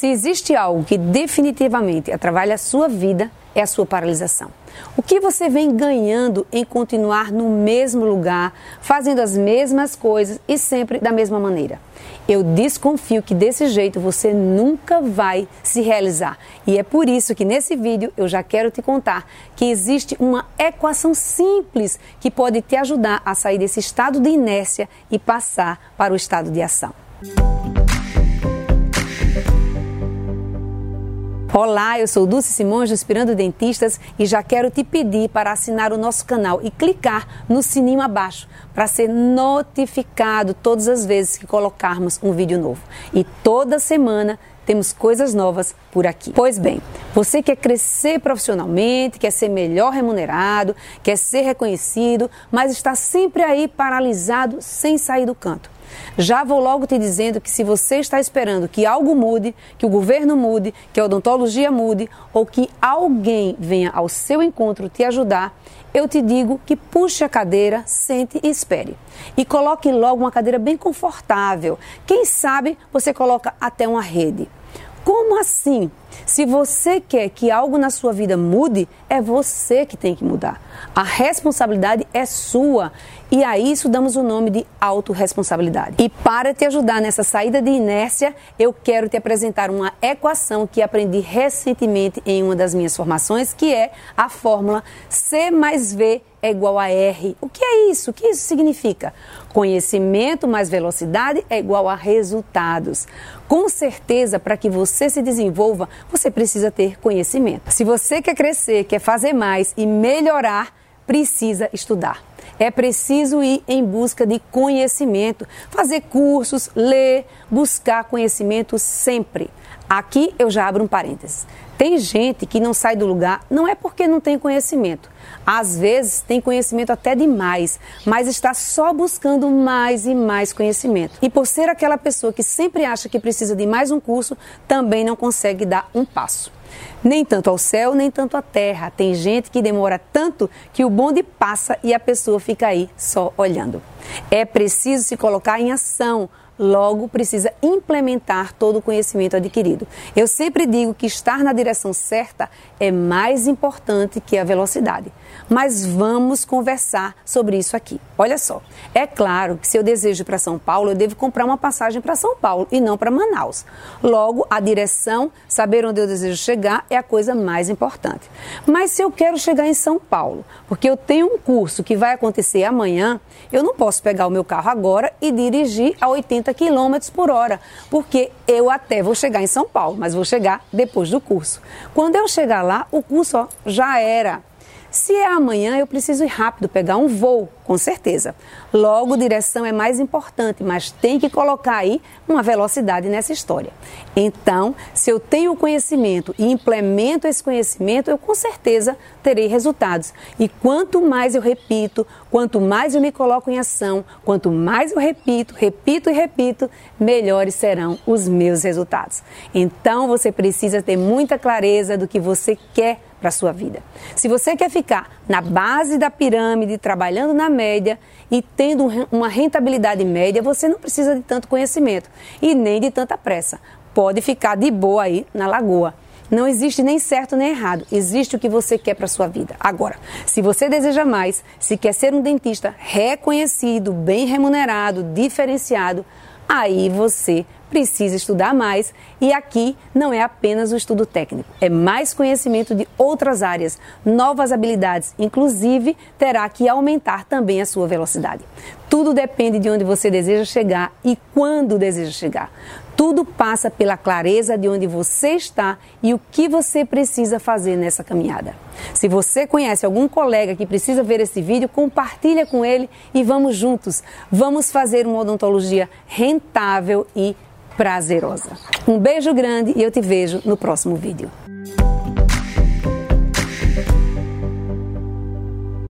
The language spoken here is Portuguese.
Se existe algo que definitivamente atrapalha a sua vida, é a sua paralisação. O que você vem ganhando em continuar no mesmo lugar, fazendo as mesmas coisas e sempre da mesma maneira? Eu desconfio que desse jeito você nunca vai se realizar. E é por isso que nesse vídeo eu já quero te contar que existe uma equação simples que pode te ajudar a sair desse estado de inércia e passar para o estado de ação. Olá, eu sou Dulce Simões do Inspirando Dentistas e já quero te pedir para assinar o nosso canal e clicar no sininho abaixo para ser notificado todas as vezes que colocarmos um vídeo novo. E toda semana temos coisas novas por aqui. Pois bem, você quer crescer profissionalmente, quer ser melhor remunerado, quer ser reconhecido, mas está sempre aí paralisado sem sair do canto. Já vou logo te dizendo que se você está esperando que algo mude, que o governo mude, que a odontologia mude ou que alguém venha ao seu encontro te ajudar, eu te digo que puxe a cadeira, sente e espere. E coloque logo uma cadeira bem confortável. Quem sabe você coloca até uma rede. Como assim? Se você quer que algo na sua vida mude, é você que tem que mudar. A responsabilidade é sua. E a isso damos o nome de autorresponsabilidade. E para te ajudar nessa saída de inércia, eu quero te apresentar uma equação que aprendi recentemente em uma das minhas formações, que é a fórmula C mais V é igual a R. O que é isso? O que isso significa? Conhecimento mais velocidade é igual a resultados. Com certeza, para que você se desenvolva, você precisa ter conhecimento. Se você quer crescer, quer fazer mais e melhorar, precisa estudar. É preciso ir em busca de conhecimento, fazer cursos, ler, buscar conhecimento sempre. Aqui eu já abro um parênteses. Tem gente que não sai do lugar, não é porque não tem conhecimento. Às vezes tem conhecimento até demais, mas está só buscando mais e mais conhecimento. E por ser aquela pessoa que sempre acha que precisa de mais um curso, também não consegue dar um passo. Nem tanto ao céu, nem tanto à terra. Tem gente que demora tanto que o bonde passa e a pessoa fica aí só olhando. É preciso se colocar em ação, logo precisa implementar todo o conhecimento adquirido. Eu sempre digo que estar na direção certa é mais importante que a velocidade. Mas vamos conversar sobre isso aqui. Olha só, é claro que se eu desejo para São Paulo, eu devo comprar uma passagem para São Paulo e não para Manaus. Logo, a direção, saber onde eu desejo chegar é a coisa mais importante. Mas se eu quero chegar em São Paulo, porque eu tenho um curso que vai acontecer amanhã, eu não posso pegar o meu carro agora e dirigir a 80 80 km por hora, porque eu até vou chegar em São Paulo, mas vou chegar depois do curso. Quando eu chegar lá, o curso ó, já era. Se é amanhã, eu preciso ir rápido, pegar um voo, com certeza. Logo, direção é mais importante, mas tem que colocar aí uma velocidade nessa história. Então, se eu tenho conhecimento e implemento esse conhecimento, eu com certeza terei resultados. E quanto mais eu repito, quanto mais eu me coloco em ação, quanto mais eu repito, repito e repito, melhores serão os meus resultados. Então, você precisa ter muita clareza do que você quer para a sua vida. Se você quer ficar na base da pirâmide, trabalhando na média e tendo uma rentabilidade média, você não precisa de tanto conhecimento e nem de tanta pressa. Pode ficar de boa aí na lagoa. Não existe nem certo nem errado, existe o que você quer para sua vida. Agora, se você deseja mais, se quer ser um dentista reconhecido, bem remunerado, diferenciado, aí você precisa estudar mais e aqui não é apenas o estudo técnico, é mais conhecimento de outras áreas, novas habilidades, inclusive terá que aumentar também a sua velocidade. Tudo depende de onde você deseja chegar e quando deseja chegar. Tudo passa pela clareza de onde você está e o que você precisa fazer nessa caminhada. Se você conhece algum colega que precisa ver esse vídeo, compartilha com ele e vamos juntos. Vamos fazer uma odontologia rentável e prazerosa. Um beijo grande e eu te vejo no próximo vídeo.